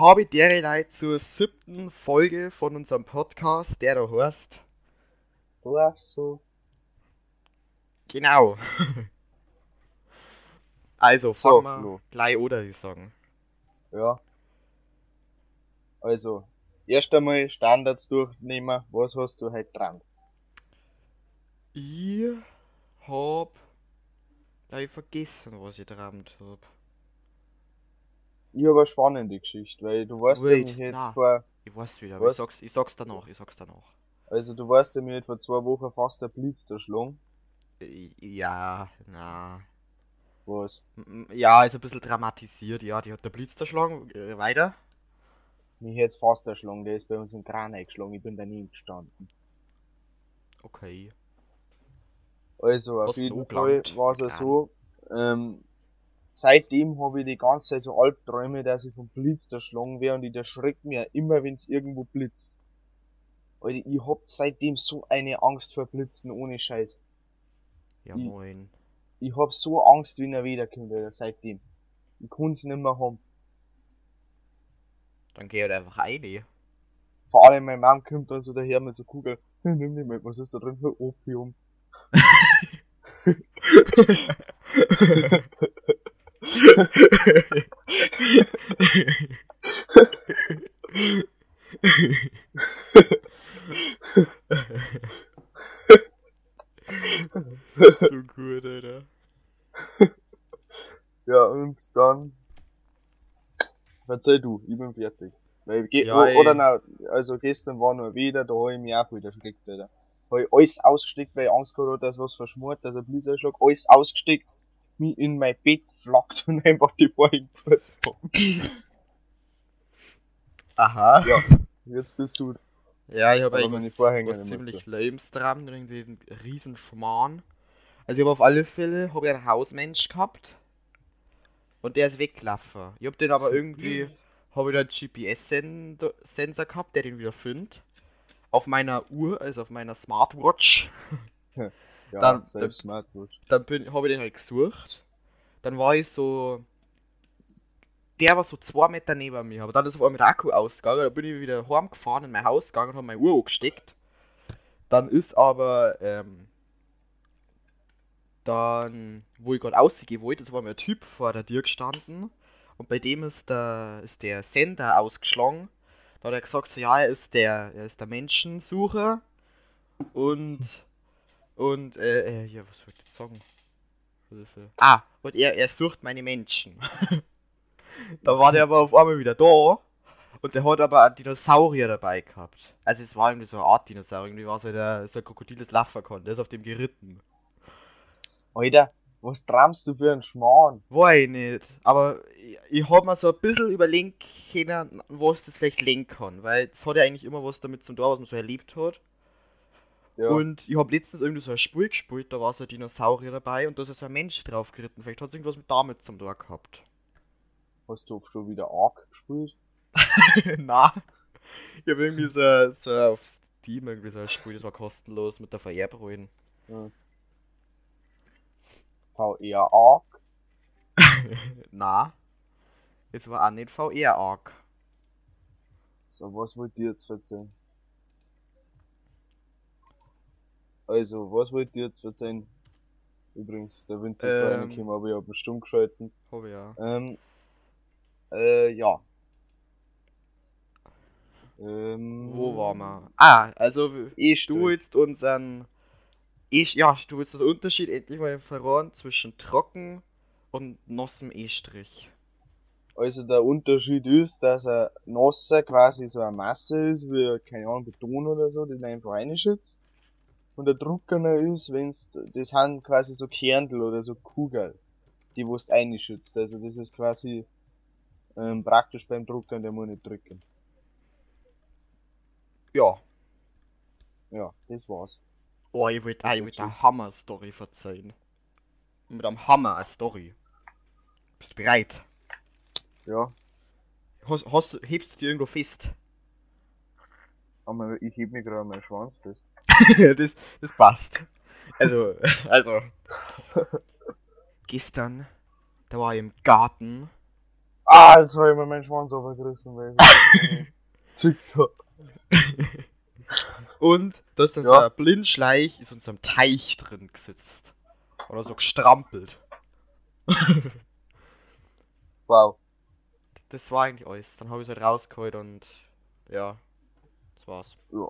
habe ich derlei zur siebten Folge von unserem Podcast, der da heißt. Du auch so. Genau. also, So, fangen wir Flo. gleich oder ich sagen. Ja. Also, erst einmal Standards durchnehmen. Was hast du heute dran? Ich hab gleich vergessen, was ich geträumt hab. Ich habe eine spannende Geschichte, weil du weißt ja, Wait, mich hätte na. vor, Ich weiß wieder, aber ich sag's, ich sag's danach, ich sag's danach. also du weißt ja, mir vor zwei Wochen fast der Blitz erschlagen. I- Ja, na. Was? Ja, ist ein bisschen dramatisiert, ja, die hat der Blitz erschlagen. Äh, weiter? Mich hätte fast erschlagen, der ist bei uns im Kran eingeschlagen, ich bin daneben gestanden. Okay. Also, auf jeden Fall war es ja so, ähm, seitdem habe ich die ganze Zeit so Albträume, dass ich vom Blitz erschlagen wäre und ich erschreckt mir immer, wenn es irgendwo blitzt. Alter, ich hab seitdem so eine Angst vor Blitzen ohne Scheiß. Ja, moin. Ich hab so Angst, wenn er wiederkommt, Alter, seitdem. Ich kann's nicht mehr haben. Dann geh halt einfach rein. Vor allem meine Mom kommt dann so daher mit so Kugel. Nimm die mit, was ist da drin für Opium? so gut, Alter. Ja, und dann. Verzeih du, ich bin fertig. Weil, ge Ja, ey. oder na, also gestern war noch wieder, da hab ich mich auch wieder erschreckt, Alter. Hab ich alles ausgesteckt, weil ich Angst gehabt hab, dass was verschmort, dass ein Blitzerschlag, alles ausgesteckt, mich in mein Bett geflackt und einfach die Vorhänge zugezogen. Aha. Ja, jetzt bist du. Ja, ich habe eigentlich was, ziemlich lames dran, irgendwie einen riesen Schmarrn. Also ich habe auf alle Fälle hab ich einen Hausmensch gehabt und der ist weggelaufen. Ich habe den aber irgendwie, habe ich da einen GPS-Sensor gehabt, der den wieder findet. Auf meiner Uhr, also auf meiner Smartwatch. Ja, Dann- selbst Smartwatch. Dann habe ich den halt gesucht. Dann war ich so. Der war so zwei Meter neben mir, aber dann ist auf einmal der Akku ausgegangen. Dann bin ich wieder heimgefahren in mein Haus gegangen und habe meine Uhr angesteckt. Dann ist aber. Ähm, dann, wo ich gerade ausgehen wollte, ist war mir ein Typ vor der Tür gestanden. Und bei dem ist der, ist der Sender ausgeschlagen. Da hat er gesagt, so, ja, er ist der, er ist der Menschensucher. Und. Und, äh, äh, ja, was wollte ich jetzt Hilfe. Ah, und er, er sucht meine Menschen. da war der aber auf einmal wieder da. Und der hat aber einen Dinosaurier dabei gehabt. Also es war irgendwie so eine Art Dinosaurier. Irgendwie war so, der, so ein Krokodil, das laufen konnte. Der ist auf dem geritten. Alter, was träumst du für einen Schmarrn? War ich nicht. Aber ich, ich hab mir so ein bisschen überlegen können, was das vielleicht lenken kann. Weil es hat ja eigentlich immer was damit zu tun, was man so erlebt hat. Ja, Und ich habe letztens irgendwie so ein Spiel gespielt, da war so ein Dinosaurier dabei und da ist so ein Mensch drauf geritten. Vielleicht hat es irgendwas mit damit zum Tor gehabt. hast du schon wieder Ark gespielt? Na. Ich habe irgendwie so, so auf Steam irgendwie so ein Spiel, das war kostenlos mit der Vererbrühen. VR Ark? Na. Es war auch nicht VR Arc. So, was wollt ihr jetzt erzählen? Also, was wollt ihr jetzt erzählen? Übrigens, der Winzer ist Ähm. reingekommen, aber ich hab ihn stumm geschalten. Hab ich ja. Ähm, äh, ja. Ähm, Wo waren wir? Ah, also Ich du willst unseren. Ich, ja, du willst den Unterschied endlich mal verraten zwischen trocken und nassem E-Strich. Also der Unterschied ist, dass ein nasser quasi so eine Masse ist, wie, keine Ahnung, Beton oder so, den einfach reinschützt. Und der trockener ist, wenn's, das sind quasi so Kerntel oder so Kugel, die wo du reinschützt. Also das ist quasi, ähm, praktisch beim Druckern, der muss nicht drücken. Ja. Ja, das war's. Oh, ich wollte ich wollt eine Hammer-Story verzeihen. Mit einem Hammer eine Story. Bist du bereit? Ja, Hast, hast, hebst du dir irgendwo fest? aber ich heb mir gerade meinen Schwanz fest. das, das passt. Also, also. Gestern, da war ich im Garten Ah, habe ich mir meinen Schwanz aufgerissen, weil ich. Und da ist dann Ja. so ein Blindschleich, ist in so einem Teich drin gesetzt. Oder so gestrampelt. Wow. Das war eigentlich alles. Dann habe ich es halt rausgeholt und ja, das war's. Ja.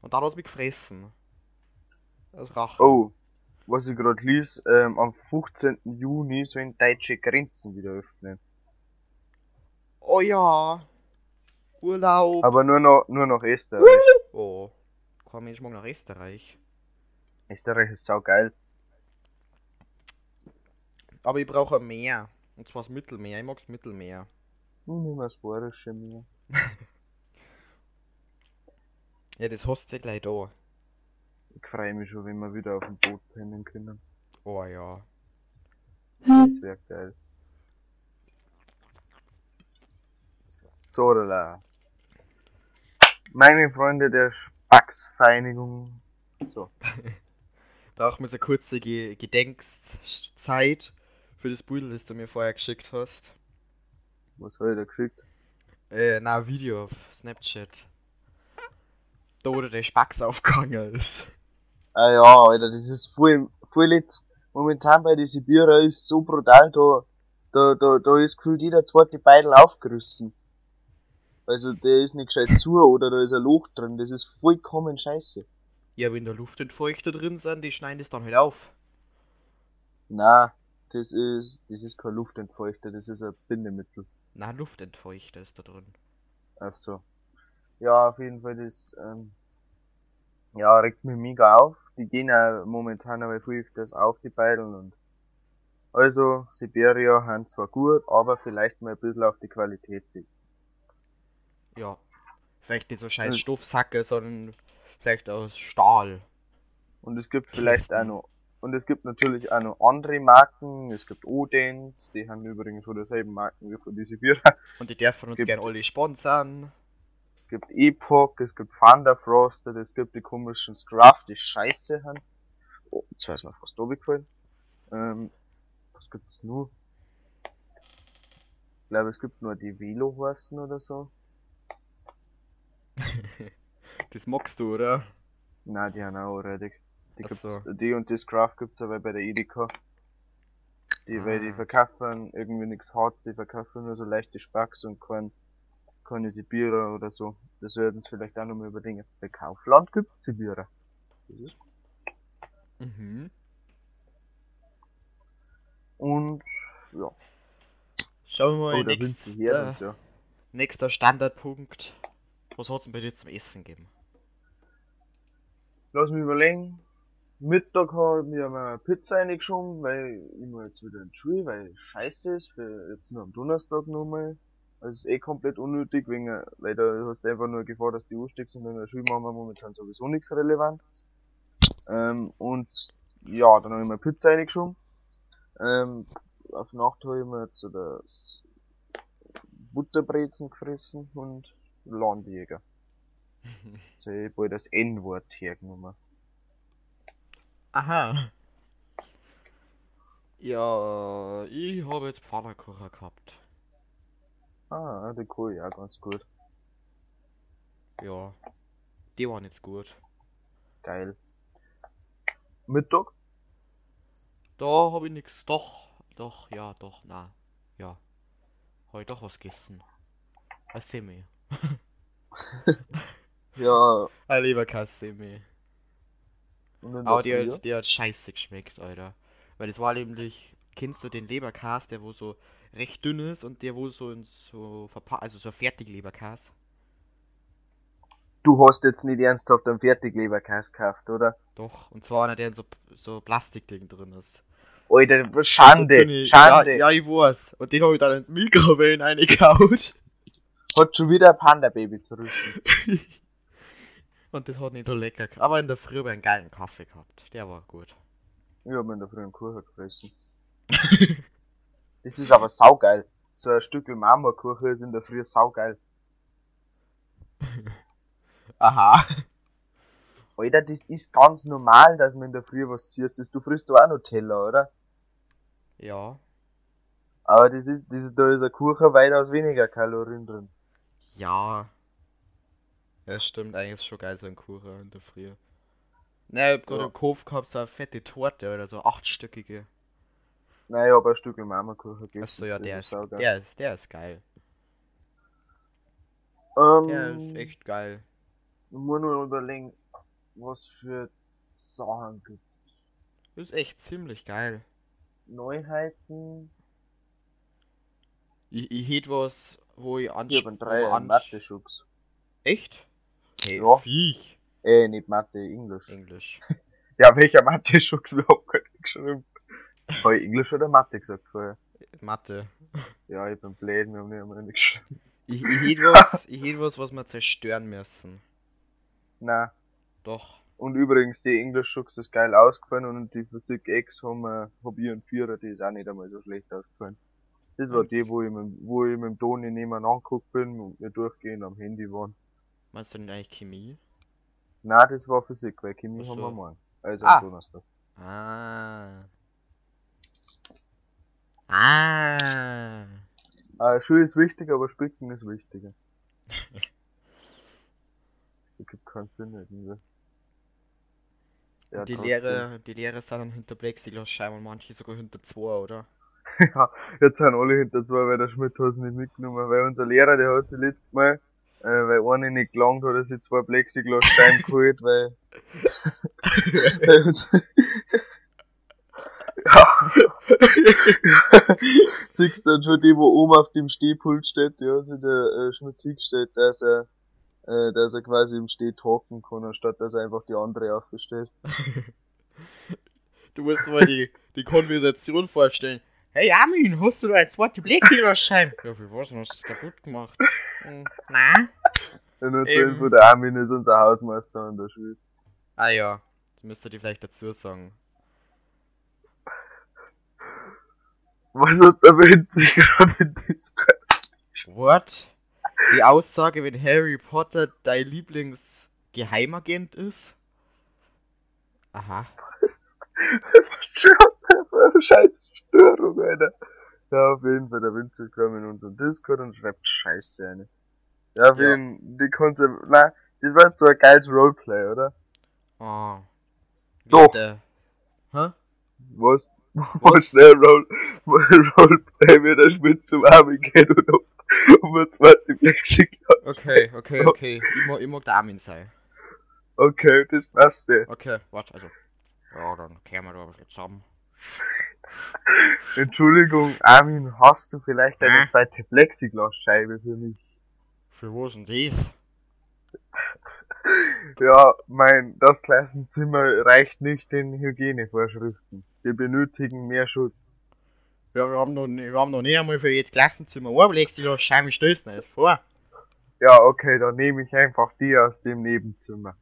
Und dann hat es mich gefressen. Das Rache. Oh, was ich gerade lies, ähm, am 15. Juni sollen deutsche Grenzen wieder öffnen. Oh ja. Urlaub. Aber nur noch, nur noch Österreich. Oh. Kein Mensch mag nach Österreich. Österreich ist saugeil. Aber ich brauche Meer. Und zwar das Mittelmeer. Ich mag das Mittelmeer. Das Bayerische mir. Ja, das hast du gleich da. Ich freue mich schon, wenn wir wieder auf dem Boot pennen können. Oh ja. Das wäre geil. So, la. Meine Freunde der Spacksvereinigung. So. Brauchen wir so eine kurze Ge Gedenkzeit für das Bild, das du mir vorher geschickt hast. Was habe ich da geschickt? Äh, na, Video auf Snapchat. Da, wo der Spacks aufgegangen ist. Ah ja, Alter, das ist voll, voll jetzt. Momentan bei den Sibirer ist so brutal, da, da, da, da ist gefühlt jeder zweite Beidel aufgerissen. Also der ist nicht gescheit zu oder da ist ein Loch drin, das ist vollkommen scheiße. Ja, wenn da Luftentfeuchter drin sind, die schneiden das dann halt auf. Na, das ist, das ist kein Luftentfeuchter, das ist ein Bindemittel. Na, Luftentfeuchter ist da drin. Ach so. Ja, auf jeden Fall, das, ähm, ja, regt mich mega auf. Die gehen ja momentan aber viel öfters auf, die Beideln und, also, Siberia haben zwar gut, aber vielleicht mal ein bisschen auf die Qualität setzen. Ja. Vielleicht nicht so scheiß Hm. Stoffsacke, sondern vielleicht aus Stahl. Und es gibt vielleicht Kisten. auch noch, und es gibt natürlich auch noch andere Marken, es gibt Odens, die haben übrigens von derselben Marken wie von die Sibiria. Und die dürfen uns gibt- gern alle sponsern. Es gibt Epoch, es gibt Thunder Frosted, es gibt die komischen Scruff, die scheiße haben. Oh, jetzt weiß mir fast gefallen. Ähm, was gibt's nur? Ich glaube, es gibt nur die Velo-Horsen oder so. Das magst du, oder? Nein, die haben auch already. Die, so. die und die Scruff gibt's aber bei der Edeka. Die, weil die Ah. verkaufen irgendwie nichts Harz, die verkaufen nur so leichte Spacks und kein, keine Sibirer oder so. Das werden sie vielleicht auch nochmal überlegen. Bei Kaufland gibt's Sibirer. Das ist Mhm. Und ja, Schauen wir mal, oh, Winzer hier und nächster, so. nächster Standardpunkt. Was hat's denn bei dir zum Essen gegeben? Lass mich überlegen. Mittag habe ich mir mal Pizza reingeschoben, weil ich muss jetzt wieder in die Schule, weil es scheiße ist, für jetzt nur am Donnerstag nochmal. Also ist eh komplett unnötig, wegen, weil da hast du einfach nur Gefahr, dass du aussteigst und in der Schule machen wir momentan sowieso nichts Relevantes. Ähm, und ja, dann habe ich mir Pizza reingeschoben. Ähm, auf Nacht habe ich mir jetzt so das Butterbrezen gefressen und Landjäger. Jetzt habe ich bald das N-Wort hergenommen. Aha. Ja, ich habe jetzt Pfannkuchen gehabt. Ah, die cool, ja, ganz gut. Ja, die waren jetzt gut. Geil. Mittag? Da habe ich nichts. Doch, doch, ja, doch, na, ja. Habe ich doch was gegessen. Ein Semi. Ja, Ein Leberkass-Semi. und in Aber der die hat, die hat scheiße geschmeckt, Alter. Weil das war nämlich, kennst du den Leberkas, der wo so recht dünn ist und der wo so in so verpackt, also so Fertigleberkas. Du hast jetzt nicht ernsthaft einen Fertigleberkäse gekauft, oder? Doch, und zwar einer, der in so, so Plastikding drin ist. Alter, Schande, Schande. Ja, ja, ich weiß. Und den habe ich dann in die Mikrowellen reingehaut. Hat schon wieder ein Panda-Baby zerrissen. Und das hat nicht so lecker gehabt. Aber in der Früh habe ich einen geilen Kaffee gehabt. Der war gut. Ich hab mir in der Früh einen Kuchen gefressen. das ist aber saugeil. So ein Stück Marmorkuchen ist in der Früh saugeil. Aha. Alter, das ist ganz normal, dass man in der Früh was. Das, du frisst doch auch noch Teller, oder? Ja. Aber das ist, das, da ist ein Kuchen weitaus weniger Kalorien drin. Ja. Ja, stimmt, eigentlich ist schon geil, so ein Kuchen in der Früh. Ne, ich hab gerade im Kopf gehabt, so eine fette Torte oder so, achtstöckige. Nein, ich hab ein Stück Marmorkuchen gegessen. Achso, ja, der ist, der ist, der ist geil. Ähm, Der ist echt geil. Ich muss nur überlegen, was für Sachen gibt. Ist echt ziemlich geil. Neuheiten. Ich, ich hätte was, wo ich Ich ansch... hab einen wo Dreier man in ansch- Mathe-Schubs. Echt? Hey, Ja. Viech. Äh, nicht Mathe, Englisch. Englisch. Ja, welcher Mathe-Schubs überhaupt gar nicht geschrieben? Habe ich Englisch oder Mathe gesagt vorher? Mathe. Ja, ich bin blöd, wir haben nicht einmal geschrieben. Ich, ich hätte was, ich hätte was, was wir zerstören müssen. Nein. Doch. Und übrigens, die Englisch-Schubs ist geil ausgefallen und die Physik-Ex haben, äh, hab ich einen Vierer, die ist auch nicht einmal so schlecht ausgefallen. Das war die, wo ich mit, wo ich mit dem Toni nebeneinander angeguckt bin und wir durchgehend am Handy waren. Meinst du denn eigentlich Chemie? Nein, das war Physik, weil Chemie haben wir morgen. Also Ah. am Donnerstag. Ah. Ah. Äh, Schule ist wichtig, aber Spicken ist wichtiger. das ergibt keinen Sinn irgendwie. Ja, die. Lehre, die Lehre sind dann hinter Plexiglasscheiben und manche sogar hinter zwei, oder? ja, jetzt sind alle hinter zwei, weil der Schmidt hat es nicht mitgenommen. Weil unser Lehrer, der hat sich letztes Mal, äh, weil eine nicht gelangt hat, er sich zwei Plexiglassteine geholt, weil, ja, siehst du dann schon die, wo oben auf dem Stehpult steht, hat sich der äh, Schmidt hingestellt, dass er, äh, dass er quasi im Steh talken kann, anstatt dass er einfach die andere aufgestellt. Du musst mal die, die Konversation vorstellen. Hey Armin, hast du da eine zweite Plexiglasscheibe? ja, wie was denn? Hast du das kaputt gemacht? Hm, nein. Und nur zur Info, der Armin ist unser Hausmeister an der Schule. Ah ja, das müsst ihr dir vielleicht dazu sagen. Was hat der Winzig gerade in Discord? What? Die Aussage, wenn Harry Potter dein Lieblingsgeheimagent ist? Aha. Was für eine scheiß Störung, Alter. Ja, auf jeden Fall, der Winzig kam in unseren Discord und schreibt Scheiße eine. Ja, auf jeden die Konzept, na, das war so ein geiles Roleplay, oder? Oh. Doch. Hä? Was? Was schnell Role, Roleplay wird der Schmidt zum Armin gehen und um, um ein zweites Plexiglas. Okay, okay, okay. Ich mag, ich mag der Armin sein. Okay, das passt ja. Okay, warte, also. Ja, dann kehren wir da ein bisschen zusammen. Entschuldigung, Armin, hast du vielleicht eine zweite Plexiglasscheibe für mich? Für was denn das? Ja, mein, das Klassenzimmer reicht nicht den Hygienevorschriften. Wir benötigen mehr Schutz. Ja, wir haben noch, nie- wir haben noch nie einmal für jedes Klassenzimmer ein Plexiglasscheibe, wie stellst du dir das vor? Ja, okay, dann nehme ich einfach die aus dem Nebenzimmer.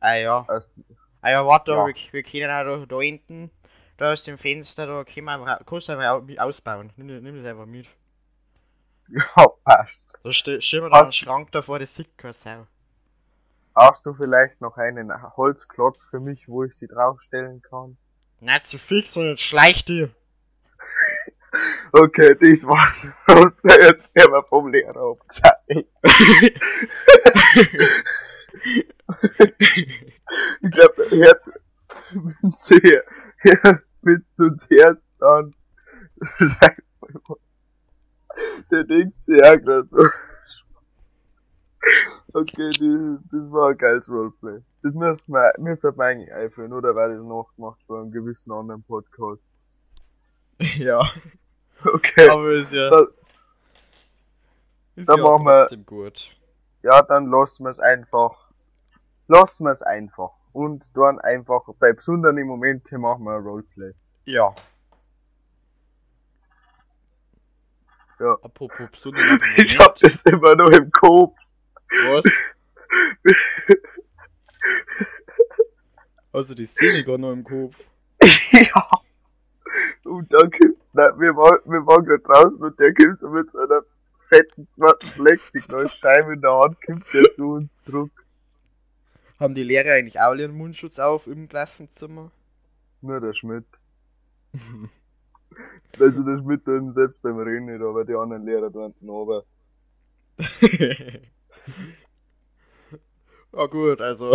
Ah ja. Aus, Ah ja, warte, Ja. Wir, wir können auch da, da hinten, da aus dem Fenster, da wir einfach, kannst du mit ausbauen. Nimm, nimm das einfach mit. ja, passt. Da ste- stellen wir da einen Schrank davor, das sieht keine Sau. Hast du vielleicht noch einen Holzklotz für mich, wo ich sie draufstellen kann? Nicht zu fix und jetzt schleich dir. Okay, das war's. Jetzt werden wir vom Lehrer abgesagt. Ich glaube, der hört, wenn willst du uns erst dann, schreib mal was. Der denkt sich ja gerade so. Okay, die, das war ein geiles Roleplay. Das müssen wir, müssen wir eigentlich einführen, oder? Weil das nachgemacht vor einem gewissen anderen Podcast. ja, Okay. aber ist ja, Dann, ist dann ja machen wir- gut. ja, dann lassen wir es einfach. Lassen wir es einfach. Und dann einfach bei besonderen Momenten machen wir ein Roleplay. Ja. Ja. Apropos besonderen Ich hab das immer noch im Kopf. Was? Also die Szene gar noch im Kopf. ja. Und dann kommt, nein, wir waren, wir waren gerade draußen und der kommt so mit so einer fetten zweiten Plexiglasscheibe in der Hand, kommt der zu uns zurück. Haben die Lehrer eigentlich auch ihren Mundschutz auf im Klassenzimmer? Nur der Schmidt. Also der Schmidt dann selbst beim Reden nicht, aber die anderen Lehrer dort aber. ja gut, also.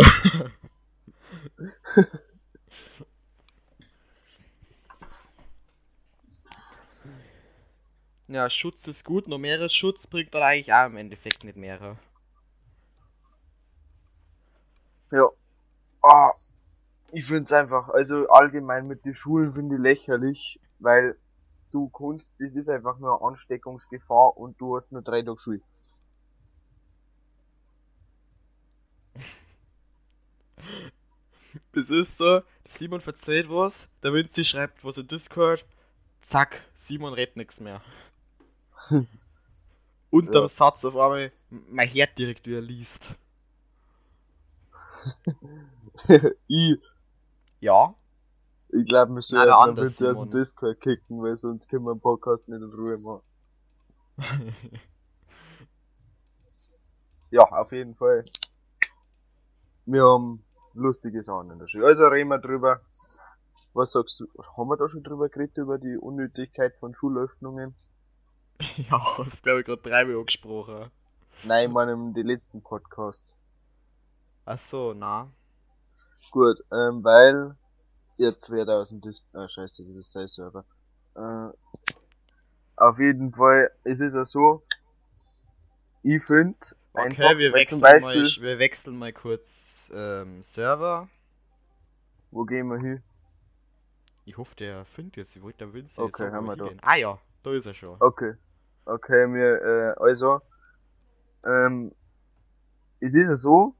ja, Schutz ist gut, nur Meeresschutz bringt dann eigentlich auch im Endeffekt nicht mehr. Ja. Ah, ich find's einfach, also allgemein mit den Schulen finde ich lächerlich, weil du kannst, das ist einfach nur eine Ansteckungsgefahr und du hast nur drei Tage Schule. Das ist so, Simon verzählt was, der Vinci schreibt was in Discord, zack, Simon redet nichts mehr. Unterm Ja. Satz auf einmal mein Herd direkt wieder liest. ich, Ja. ich glaube, wir andere den Vinci aus dem. Discord kicken, weil sonst können wir den Podcast nicht in Ruhe machen. Ja, auf jeden Fall. Wir haben lustige Sachen in der Schule. Also reden wir drüber. Was sagst du? Haben wir da schon drüber geredet, über die Unnötigkeit von Schulöffnungen? ja, hast glaube ich gerade dreimal angesprochen. Nein, ich meine in den letzten Podcasts. Ach so, na. Gut, ähm, weil jetzt wird er aus dem Dis ah, scheiße, das ist sein Server. Äh, auf jeden Fall, es ist ja so, ich finde, Okay, wir wechseln, Beispiel, mal, wir wechseln mal kurz ähm, Server. wo gehen wir hin? Ich hoffe, der findet jetzt. Ich wollte der Vinci Okay, haben wir da. Ah ja, da ist er schon. Okay. Okay, mir, äh, also, ähm, es ist ja so,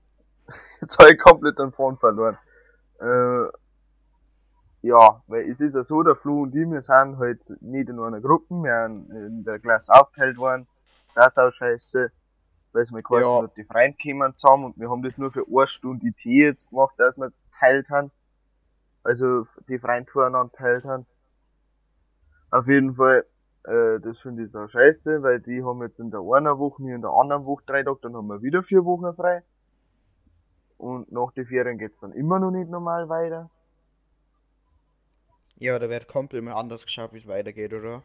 jetzt habe ich komplett den Faden verloren. Äh, ja, weil es ist ja so, der Flo und ich, wir sind halt nicht in einer Gruppe, wir sind in der Klasse aufgeteilt worden. Das ist auch scheiße, weil es mir quasi Ja. nur die Freunde kommen zusammen und wir haben das nur für eine Stunde IT jetzt gemacht, dass wir jetzt geteilt haben. Also, die Freunde voneinander geteilt haben. Auf jeden Fall, äh, das finde ich so scheiße, weil die haben jetzt in der einen Woche, wir in der anderen Woche drei Tage, dann haben wir wieder vier Wochen frei. Und nach den Ferien geht's dann immer noch nicht normal weiter. Ja, da wird komplett mal anders geschaut, wie es weitergeht, oder?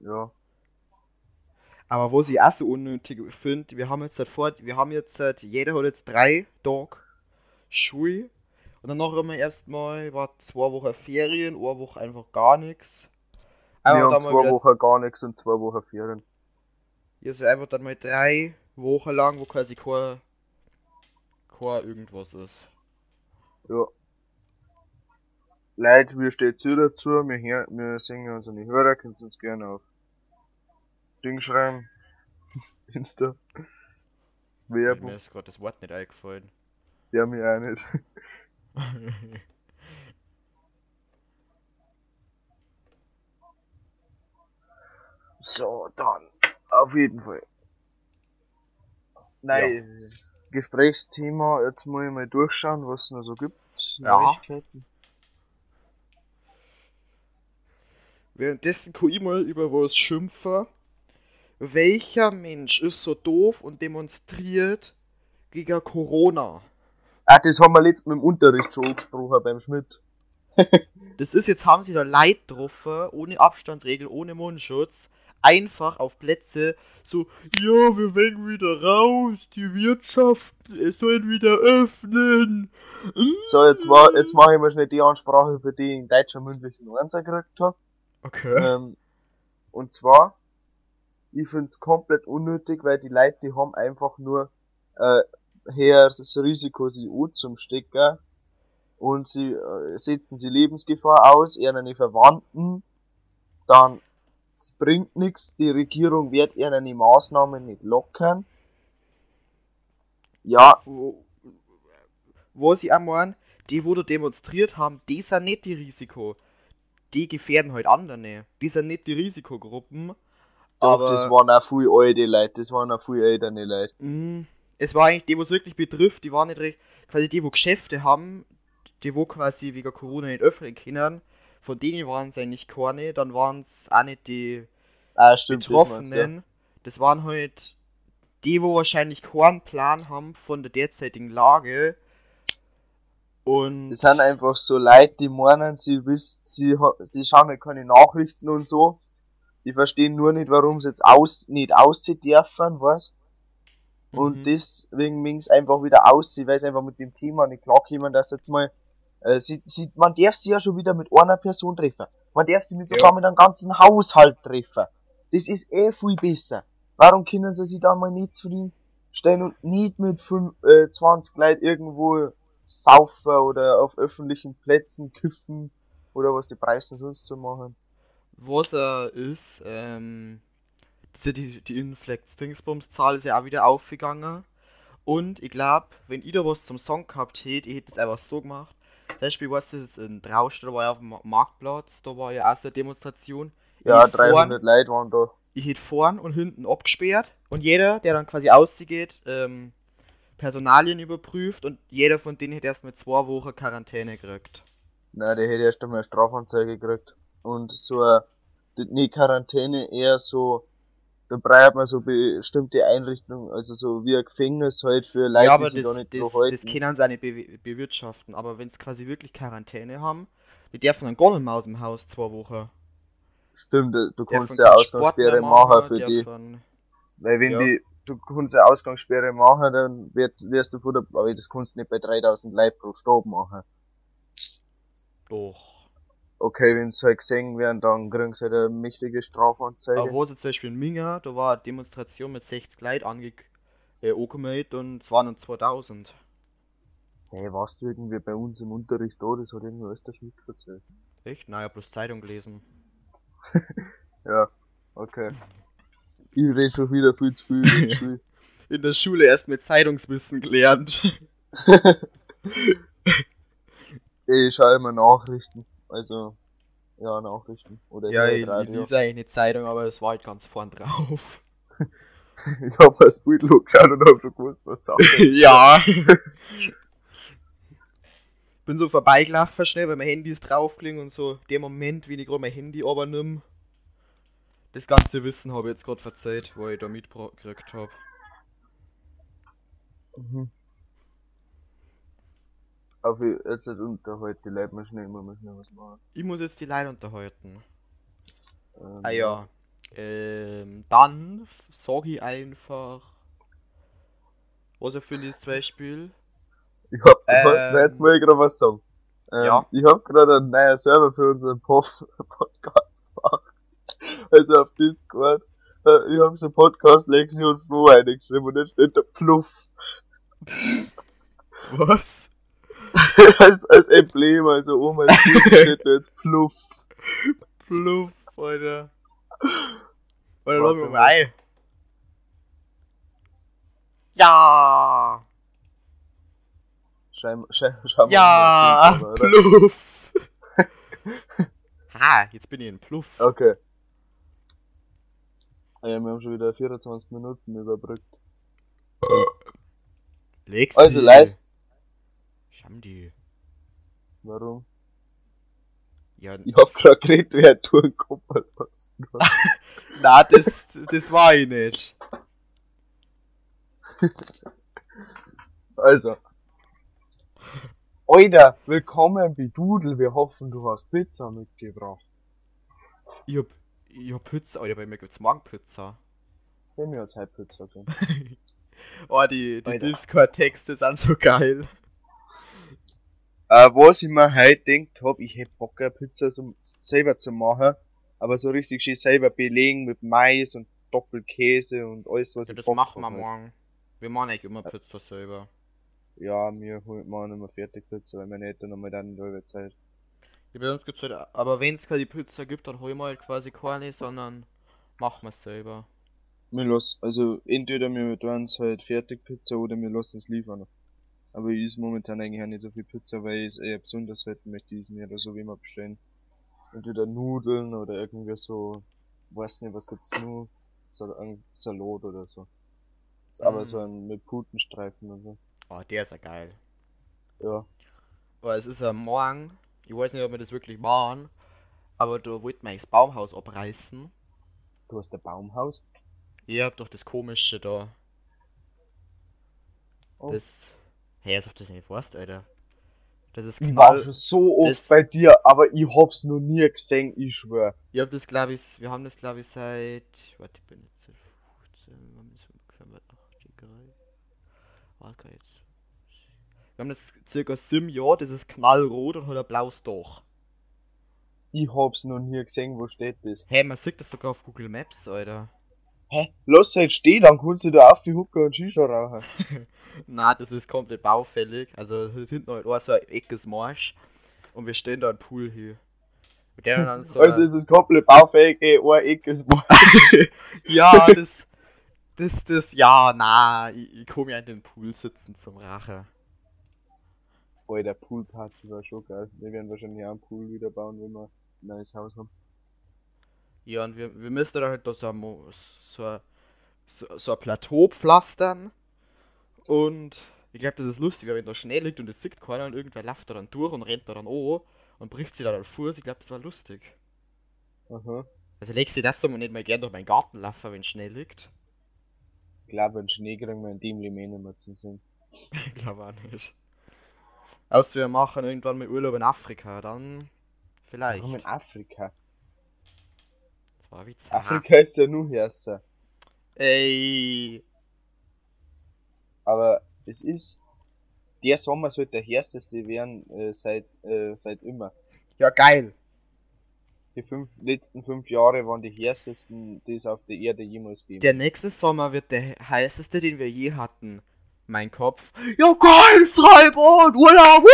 Ja. Aber was ich auch so unnötig finde, wir haben jetzt seit vor, wir haben jetzt seit, jeder hat jetzt drei Tage Schule. Und danach haben wir erstmal, war zwei Wochen Ferien, eine Woche einfach gar nichts. wir Einfach haben dann zwei wieder, Wochen gar nichts und zwei Wochen Ferien. also einfach dann mal drei Wochen lang, wo quasi kein, kein irgendwas ist. Ja. Leute, wie steht's ihr dazu? Wir, hör, wir singen uns an die Hörer, könnt uns gerne auf Ding schreiben. Insta. Mir Werbung. ist gerade das Wort nicht eingefallen. Ja, mir auch nicht. So, dann. Auf jeden Fall. Nein, Gesprächsthema, jetzt muss ich mal durchschauen, was es noch so gibt. Ja. Währenddessen kann ich mal über was schimpfen. Welcher Mensch ist so doof und demonstriert gegen Corona? Ah, das haben wir letztens mit dem Unterricht schon angesprochen beim Schmidt. Das ist jetzt, haben sie da Leid drauf, ohne Abstandsregel, ohne Mundschutz, einfach auf Plätze so, ja, wir wollen wieder raus, die Wirtschaft soll wieder öffnen. So, jetzt war, jetzt mache ich mal schnell die Ansprache, für die ich in deutscher mündlichen Einser gekriegt habe. Okay. Ähm, und zwar, ich find's komplett unnötig, weil die Leute, die haben einfach nur äh, her das Risiko, sie zum Stecker und sie äh, setzen sie Lebensgefahr aus, ihren Verwandten, dann es bringt nichts, die Regierung wird ihren die Maßnahmen nicht lockern. Ja, Wo, wo sie auch meinen, die, wo da demonstriert haben, die sind nicht die Risiko. Die gefährden halt andere. Die sind nicht die Risikogruppen. doch, Aber das waren auch viele alte Leute, das waren auch viele ältere Leute. mh, es war eigentlich die, wo es wirklich betrifft, die waren nicht recht, quasi die, wo Geschäfte haben, die, wo quasi wegen Corona nicht öffnen können. Von denen waren es eigentlich keine, dann waren es auch nicht die Ah, stimmt, das meinst ja. Betroffenen. Das waren halt die, wo wahrscheinlich keinen Plan haben von der derzeitigen Lage Und Das sind einfach so Leute, die meinen, sie wissen, sie, sie schauen ja keine Nachrichten und so. Die verstehen nur nicht, warum sie jetzt aus, nicht aussehen dürfen, was? Und Mhm. deswegen es einfach wieder aussehen, weil sie einfach mit dem Thema nicht klarkommen, dass jetzt mal, äh, sie, sie, man darf sie ja schon wieder mit einer Person treffen. Man darf sie mit sogar Ja. mit einem ganzen Haushalt treffen. Das ist eh viel besser. Warum können sie sich da mal nicht zufrieden stellen und nicht mit fünf, äh, 20 Leuten irgendwo saufen oder auf öffentlichen Plätzen kiffen oder was die Preise sonst so machen? was er ist, ähm, ja die, die Inflex-Dingsbums-Zahl ist ja auch wieder aufgegangen. Und ich glaube, wenn ihr da was zum Song gehabt hättet, ich hätte es einfach so gemacht. Zum Beispiel, was ist jetzt in Drausch, da war ja auf dem Ma- Marktplatz, da war ja auch so eine Demonstration. Ja, Ich vorn- 300 Leute waren da. ich hätte vorn und hinten abgesperrt und jeder, der dann quasi ausgeht, ähm, Personalien überprüft und jeder von denen hätte erst mit zwei Wochen Quarantäne gekriegt. Nein, der hätte erst einmal eine Strafanzeige gekriegt. Und so eine, die- nicht Quarantäne, eher so, da braucht man so bestimmte Einrichtungen, also so wie ein Gefängnis halt für Leute, ja, aber die sich das, da nicht das, drauf das halten. können sie auch nicht be bewirtschaften. Aber wenn sie quasi wirklich Quarantäne haben, die dürfen dann gar nicht mehr aus dem Haus zwei Wochen. Stimmt, du kannst ja Ausgangssperre machen für die. Weil wenn Ja. die, du kannst ja Ausgangssperre machen, dann wird, wirst du von der, aber das kannst du nicht bei 3000 Leuten pro Stab machen. Doch. Okay, wenn sie halt gesehen werden, dann kriegen sie halt eine mächtige Strafanzeige. Aber wo sie zum Beispiel in Minga, da war eine Demonstration mit 60 Leuten ange äh, angemeldet und es waren dann 2000. Hey, warst du irgendwie bei uns im Unterricht da? Das hat irgendwie alles der Schmidt erzählt. Echt? Naja, bloß Zeitung gelesen. Ja, okay. Ich rede schon wieder viel zu viel. viel zu viel. In der Schule erst mit Zeitungswissen gelernt. Ich schaue immer Nachrichten. Also, ja, Nachrichten. Oder Ja, ich, ich Radio. lese eigentlich eine Zeitung, aber es war halt ganz vorn drauf. Ich hab als Bild geschaut und hab schon gewusst, was Sache ja. Bin so vorbeigelaufen schnell, weil mein Handy ist draufgelegen und so. Der Moment, wie ich gerade mein Handy nimm. Das ganze Wissen habe ich jetzt gerade verzeiht, wo ich da mitgekriegt habe. Mhm. Aber jetzt nicht unterhalten, die Leute müssen immer mal schnell was machen. Ich muss jetzt die Leute unterhalten. Ähm, Ah ja. Ähm, dann sage ich einfach. Was ich finde ist zum Beispiel. Ich hab, Ähm, jetzt will ich gerade was sagen. Ähm, ja. Ich hab gerade einen neuen Server für unseren Podcast gemacht. Also auf Discord. Äh, Ich hab so Podcast Lexi und Flo eingeschrieben und jetzt steht da Pluff. Was? als, als Emblem, also Bild steht da jetzt Pluff. Fluff, Alter. Warte log mich mal. mal ein. Ja! Schau, schau, schau mal Ja! oder? Pluff! ha, jetzt bin ich in Pluff. Okay. Ah Ja, wir haben schon wieder 24 Minuten überbrückt. Lexi. Also, live. Schamdi. Warum? Ja, Ich hab grad geredet, wer du einen Kopf hast. na, das, das war ich nicht. Also. Alter, willkommen bei Dudel. Wir hoffen, du hast Pizza mitgebracht. Ich hab, ich hab Pizza, Alter, bei mir gibt's Morgenpizza. Wir haben jetzt halt Pizza drin. Oh, die, die. Discord-Texte sind so geil. Äh, was ich mir heute denkt hab, ich hätte Bock, eine Pizza so, selber zu machen. Aber so richtig schön selber belegen mit Mais und Doppelkäse und alles, was Ja, ich das Bock machen wir halt. morgen. Wir machen eigentlich immer Pizza selber. Ja, wir machen immer Fertigpizza, weil meine Eltern haben halt dann selber Zeit. Ja, bei uns gibt's halt, aber wenn es keine Pizza gibt, dann holen wir halt quasi keine, sondern machen wir selber. Wir lassen, also entweder wir tun es halt Fertigpizza oder wir lassen es liefern. Aber ich esse momentan eigentlich auch nicht so viel Pizza, weil ich es eher besonders hätten möchte ich es mir oder so wie immer bestellen. Entweder Nudeln oder irgendwie so, weiß nicht, was gibt's nur, ein Salat oder so. Aber Mm. so ein mit Putenstreifen und so. Oh, der ist ja geil. Ja. Aber es ist ja morgen, ich weiß nicht, ob wir das wirklich machen, aber da wir eigentlich das Baumhaus abreißen. Du hast ein Baumhaus? Ihr habt doch das komische da. Oh. Das. Hey, als ob du das nicht weißt, Alter. Das ist Ich war schon so oft bei dir, aber ich hab's noch nie gesehen, ich schwör. Ich hab das glaube ich, wir haben das glaube ich seit, warte, ich bin jetzt seit 15, wir haben das ungefähr mit 8 Grad. Warte jetzt. Wir haben das circa 7 Jahre, das ist knallrot und hat ein blaues Dach. Ich hab's noch nie gesehen, wo steht das? Hey, man sieht das sogar auf Google Maps, Alter. Hä? Lass halt stehen, dann kannst du da auf die Hucke und Shisha rauchen. Na, das ist komplett baufällig. Also hinten halt auch so ein Eckes Marsch. Und wir stehen da im Pool hier. Der so. Also ist es komplett baufähig, ey, ein Eck ist mal. ja, das. Das, das, ja, na, ich, ich komme ja in den Pool sitzen zum Rache. Alter, Poolparty war schon geil. Wir werden wahrscheinlich auch einen Pool wieder bauen, wenn wir ein neues Haus haben. Ja, und wir, wir müssen da halt da so ein, so, so, so ein Plateau pflastern. Und ich glaube, das ist lustiger, wenn da Schnee liegt und es sieht keiner und irgendwer läuft da dann durch und rennt da dann an und bricht sich da dann Fuß. Ich glaube, das war lustig. Aha. Also legst du das so nicht mal gern durch meinen Garten laufen, wenn Schnee liegt? Ich glaube, einen Schnee kriegen wir in dem Leben eh nicht mehr zum Sinn. Ich glaube auch nicht. Außer wir machen irgendwann mal Urlaub in Afrika, dann vielleicht. Warum in Afrika? War wie zart. Afrika ist ja nur Herrscher. Ey. Aber es ist. Der Sommer sollte der härteste werden äh, seit, äh, seit immer. Ja, geil. Die fünf, letzten fünf Jahre waren die härtesten, die es auf der Erde jemals gegeben Der nächste Sommer wird der heißeste, den wir je hatten. Mein Kopf. Ja, geil, Freibad, Urlaub!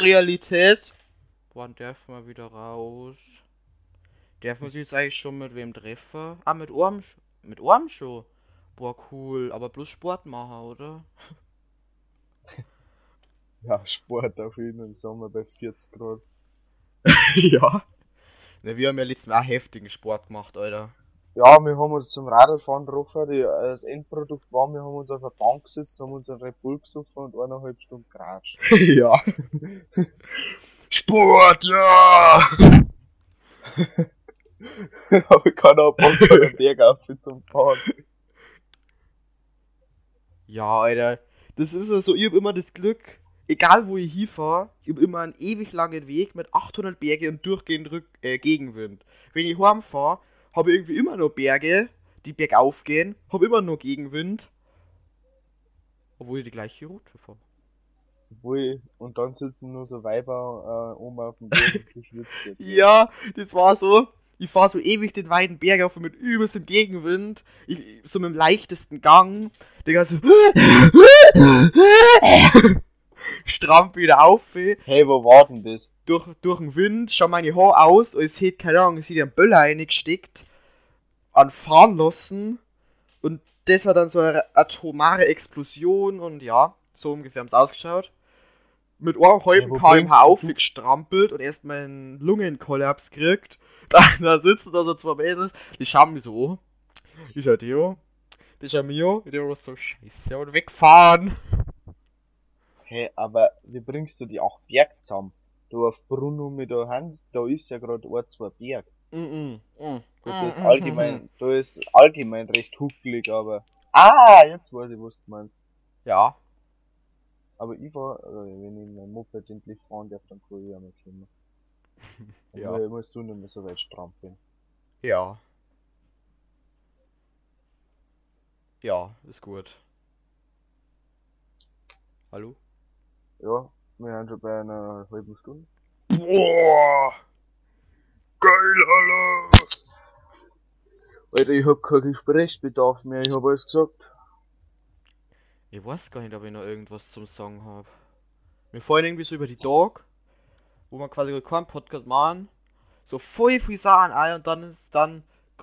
Realität. Wann dürfen wir wieder raus? Dürfen wir sich jetzt eigentlich schon mit wem treffen? Ah, mit Orm, mit Orm schon. Boah, cool, aber bloß Sport machen, oder? Ja, Sport auf jeden Fall im Sommer bei 40 Grad. ja. Ne, wir haben ja letztes Mal auch heftigen Sport gemacht, Alter. Ja, wir haben uns zum Radlfahren getroffen. Die, äh, das Endprodukt war, wir haben uns auf eine Bank gesetzt, haben uns einen Red Bull gesoffen und eineinhalb Stunden geratscht. ja. Sport, ja! Aber ich kann auch Bock auf den Berg auf zum Fahren. Ja, Alter. Das ist ja so, ich hab immer das Glück, egal wo ich hinfahre, ich hab immer einen ewig langen Weg mit 800 Berge und durchgehend Rück äh, Gegenwind. Wenn ich heimfahre, habe ich irgendwie immer nur Berge, die bergauf gehen, hab immer nur Gegenwind. Obwohl ich die gleiche Route fahre. Obwohl, und dann sitzen nur so Weiber äh, oben auf dem Berg und du schwitzt jetzt. Ja, das war so. Ich fahre so ewig den weiten Berg auf und mit übelstem Gegenwind. Ich, so mit dem leichtesten Gang. Der ganze. Stramp wieder auf. ey. Hey, wo war denn das? durch, durch den Wind, schau meine Haare aus und es sieht, keine Ahnung, es sieht einen Böller reingesteckt, an fahren lassen und das war dann so eine atomare Explosion und ja, so ungefähr haben es ausgeschaut. Mit einem halben Ja, kmh aufgestrampelt und erst mal einen Lungenkollaps gekriegt. Da, da sitzen da so zwei Mädels, die schauen mich so an. Ich schau die an. Die an. Ich denke mir so, scheiße, und wegfahren. Hey, aber wie bringst du die auch Berg zusammen? Du auf Bruno mit der Hans, da ist ja gerade ein, zwei Berg. Mm -mm, mm, Da mm, ist mm, allgemein, da ist allgemein recht huckelig, aber. Ah, jetzt weiß ich, was du meinst. Ja, Aber ich war, also wenn ich mein Moped endlich fahren darf, dann kann ich ja mal kommen. Ja. Ja. musst du nicht mehr so weit strampeln. Ja. Ja, ist gut. Hallo? Ja, wir sind schon bei einer halben Stunde. Boah! Geil, Alter! Alter, ich hab keinen Gesprächsbedarf mehr, ich hab alles gesagt. Ich weiß gar nicht, ob ich noch irgendwas zum Sagen habe. Wir fallen irgendwie so über die Tag, wo wir quasi keinen Podcast machen, so voll Sachen ein und dann ist dann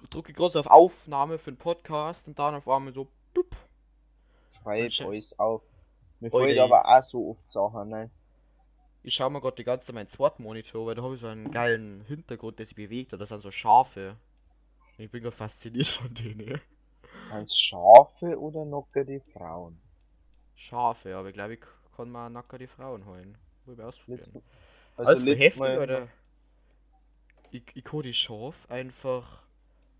drücke ich so auf Aufnahme für den Podcast und dann auf einmal so blub. Schreib Schön. alles auf. Mir fällt aber auch so oft Sachen, ne? Ich schaue mir gerade die ganze Zeit meinen Sword-Monitor, weil da habe ich so einen geilen Hintergrund, der sich bewegt, und das sind so Schafe. Ich bin gerade fasziniert von denen. Als Schafe oder Nocker die Frauen? Schafe, aber ich glaube, ich kann mal nacker die Frauen holen. Will ich ausprobieren. Letzt, Also, also heftig, Mal, oder? Ich, ich kann die Schaf einfach.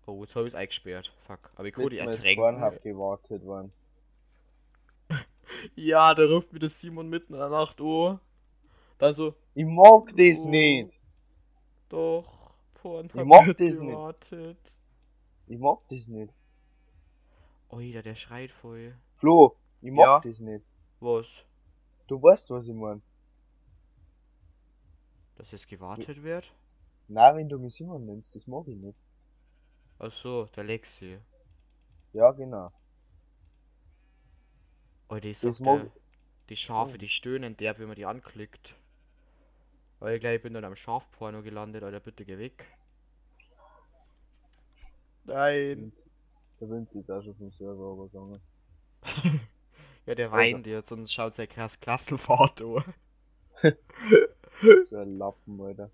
Oh, jetzt habe ich es eingesperrt. Fuck. Aber ich kann die ertränken. gewartet worden. Ja, da ruft mir das Simon mitten in der Nacht an. Also, Ich mag das Oh. nicht. doch, Pornhub Ich mag das nicht. gewartet. Ich mag das nicht. Oida, der schreit voll. Flo, ich mag Ja? das nicht. Was? Du weißt, was ich mein. Dass es gewartet wird? Na, wenn du mich Simon nennst, das mag ich nicht. Ach so, der Lexi. Ja, genau. Oida, ich Das sag mag- der, die Schafe, Oh. die stöhnen der, wenn man die anklickt. Weil ich gleich bin dann am Schafporno gelandet, Alter, bitte geh weg. Nein. Der Vince ist auch schon vom Server übergegangen. Ja, der Also- weint jetzt und schaut sein krass Klassenfahrt an. So ein Lappen, Alter.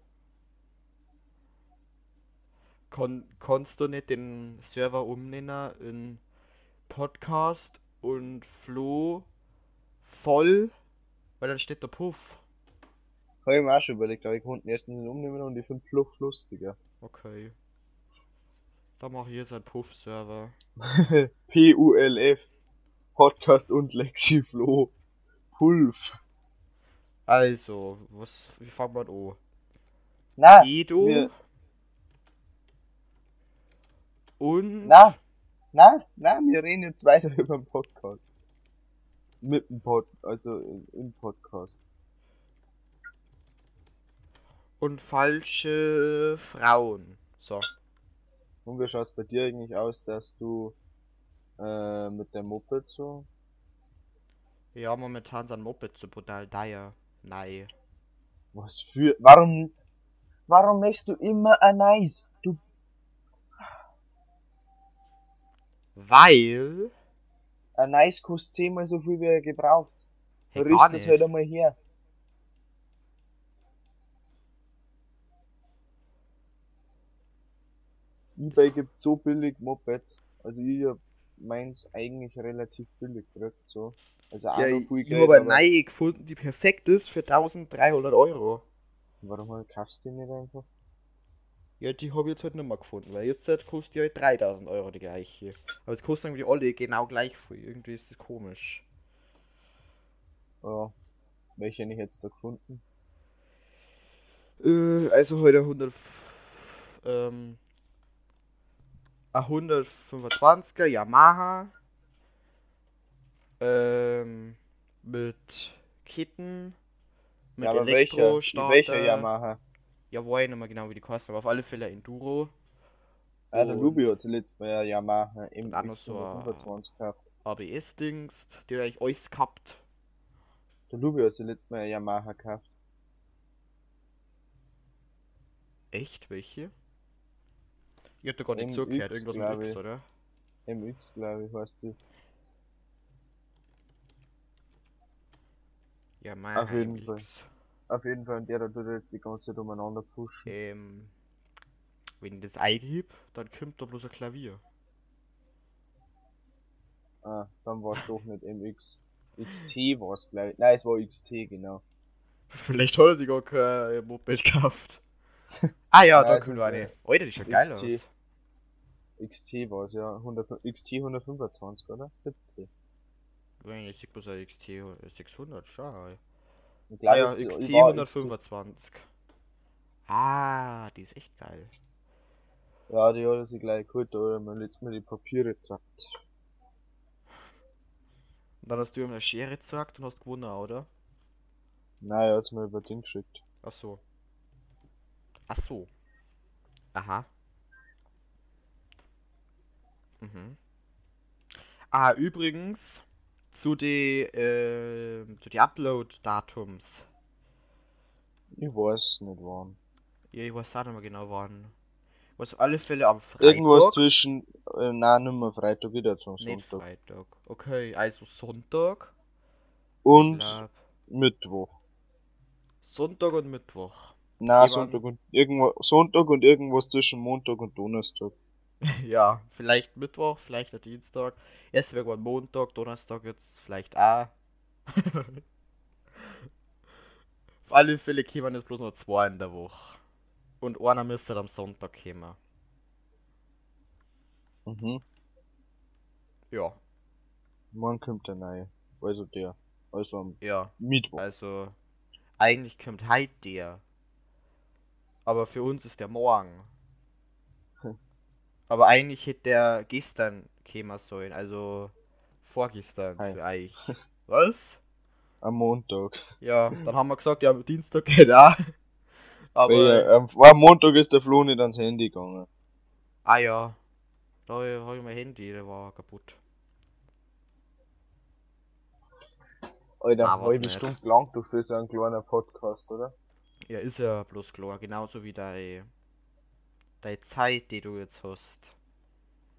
Kon konntest du nicht den Server umnennen in Podcast und Flo voll? Weil dann steht der Puff. Hab ich mir auch schon überlegt, aber ich konnte erstens nicht umnehmen und ich find Fluff lustiger. Okay. Da mache ich jetzt einen Puff-Server. P-U-L-F. Podcast und Lexi Flo. Pulf. Also, was, wie fangen wir an? Na, Edo wir- und na, na, na, wir reden jetzt weiter über den Podcast. Mit dem Pod, also im- Podcast. und falsche Frauen. So. Und wie schaut's bei dir eigentlich aus, dass du äh, mit dem Moped so? Ja, momentan sind Moped so brutal teuer. Nein. Was für. Warum. Warum machst du immer ein Nice? Du. Weil. Ein Nice kostet zehnmal so viel wie er gebraucht. Hey, das nicht. halt einmal her. eBay gibt so billig Mopeds. Also ich hab meins eigentlich relativ billig gekriegt, so. Also auch Ja, noch ich, viel Geld, habe eine aber neue gefunden, die perfekt ist für 1300 Euro. warum halt kaufst du die nicht einfach? Ja, die habe ich jetzt halt nicht mehr gefunden, weil jetzt halt kostet die halt 3000 Euro die gleiche. Aber jetzt kosten irgendwie alle genau gleich viel. Irgendwie ist das komisch. Ja. Welche hätte ich jetzt da gefunden? Äh, also heute 100. Ähm. Ein 125er Yamaha. Ähm. Mit Ketten. Mit ja? Elektrostarter. Welcher Yamaha? Ja, weiß ich nicht mehr genau, wie die kosten, aber auf alle Fälle Enduro. Ah, der hat zuletzt bei der Yamaha noch so MX-125 gekauft. ABS-Dings, die hat eigentlich alles gehabt. Der hat zuletzt bei der Yamaha gekauft. Echt? Welche? Ich hab da gar nicht MX, zugehört, irgendwas mit X, ich. oder? MX, glaube ich, heißt die. Ja, mein Auf jeden. Fall. Auf jeden Fall, und der da tut jetzt die ganze Zeit umeinander pushen. Ähm, wenn ich das eingib, dann kommt da bloß ein Klavier. Ah, dann war es doch nicht MX. XT war es, glaube ich. Nein, es war XT, genau. Vielleicht hat er sich gar kein äh, Moped gekauft. ah ja, da kommt ist, eine. äh, Alter, die schaut geil XT. aus. XT war es, ja. 100, XT 125, oder? Gibt's die? Wenn ich bloß ein XT 600, schau. Ah ja, es XT war 125. Ah, die ist echt geil. Ja, die hat sich gleich geholt, oder? Man lässt mir die Papiere. Und dann hast du ihm eine Schere gezeigt und hast gewonnen, oder? Nein, er hat's mir über Ding geschickt. Ach so. Ach so. Aha. Mhm. Ah, übrigens, zu die, äh, zu die Upload-Datums. Ich weiß nicht wann. Ja, ich weiß auch nicht mehr genau wann. Was auf alle Fälle am Freitag. Irgendwas zwischen, äh, nein, nicht mehr Freitag, wieder zum Nicht Sonntag. Freitag. Okay, also Sonntag. Und Mittwoch. Sonntag und Mittwoch. Waren- Sonntag und irgendwo, Sonntag und irgendwas zwischen Montag und Donnerstag. Ja, vielleicht Mittwoch, vielleicht der Dienstag. Erst irgendwann Montag, Donnerstag jetzt vielleicht auch. Auf alle Fälle kämen jetzt bloß noch zwei in der Woche. Und einer müsste am Sonntag kommen. Mhm. Ja, Morgen kommt der neue. Also der. Also am ja. Mittwoch. Also eigentlich kommt heute der. Aber für uns ist der morgen. Aber eigentlich hätte der gestern kämen sollen, also vorgestern Hi. für euch. Was? Am Montag. Ja, dann haben wir gesagt, ja, Dienstag geht auch. Aber, äh, am, am Montag ist der Flo nicht ans Handy gegangen. ah ja, da habe ich mein Handy, der war kaputt. Alter, Ah, halbe. Stunde lang doch für so einen kleinen Podcast, oder? Ja, ist ja bloß klar, genauso wie deine, deine Zeit, die du jetzt hast.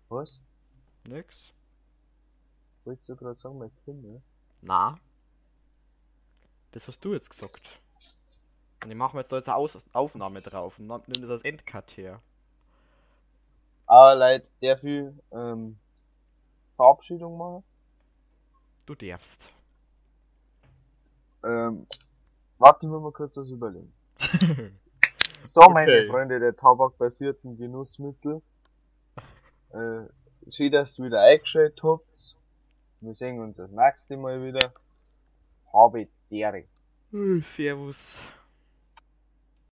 Was? Nix? Wolltest du gerade sagen, mein Kind, ne? Na? Das hast du jetzt gesagt. Und ich mache mir jetzt da jetzt eine Aus Aufnahme drauf und nimm das als Endcut her. Aber Leute, der viel ähm, Verabschiedung machen. Du darfst. Ähm, warte, ich will mal kurz was überlegen. So, meine Okay. Freunde der tabakbasierten Genussmittel. Äh, schön, dass ihr wieder eingeschaltet habt. Wir sehen uns das nächste Mal wieder. Habe Dere. Servus.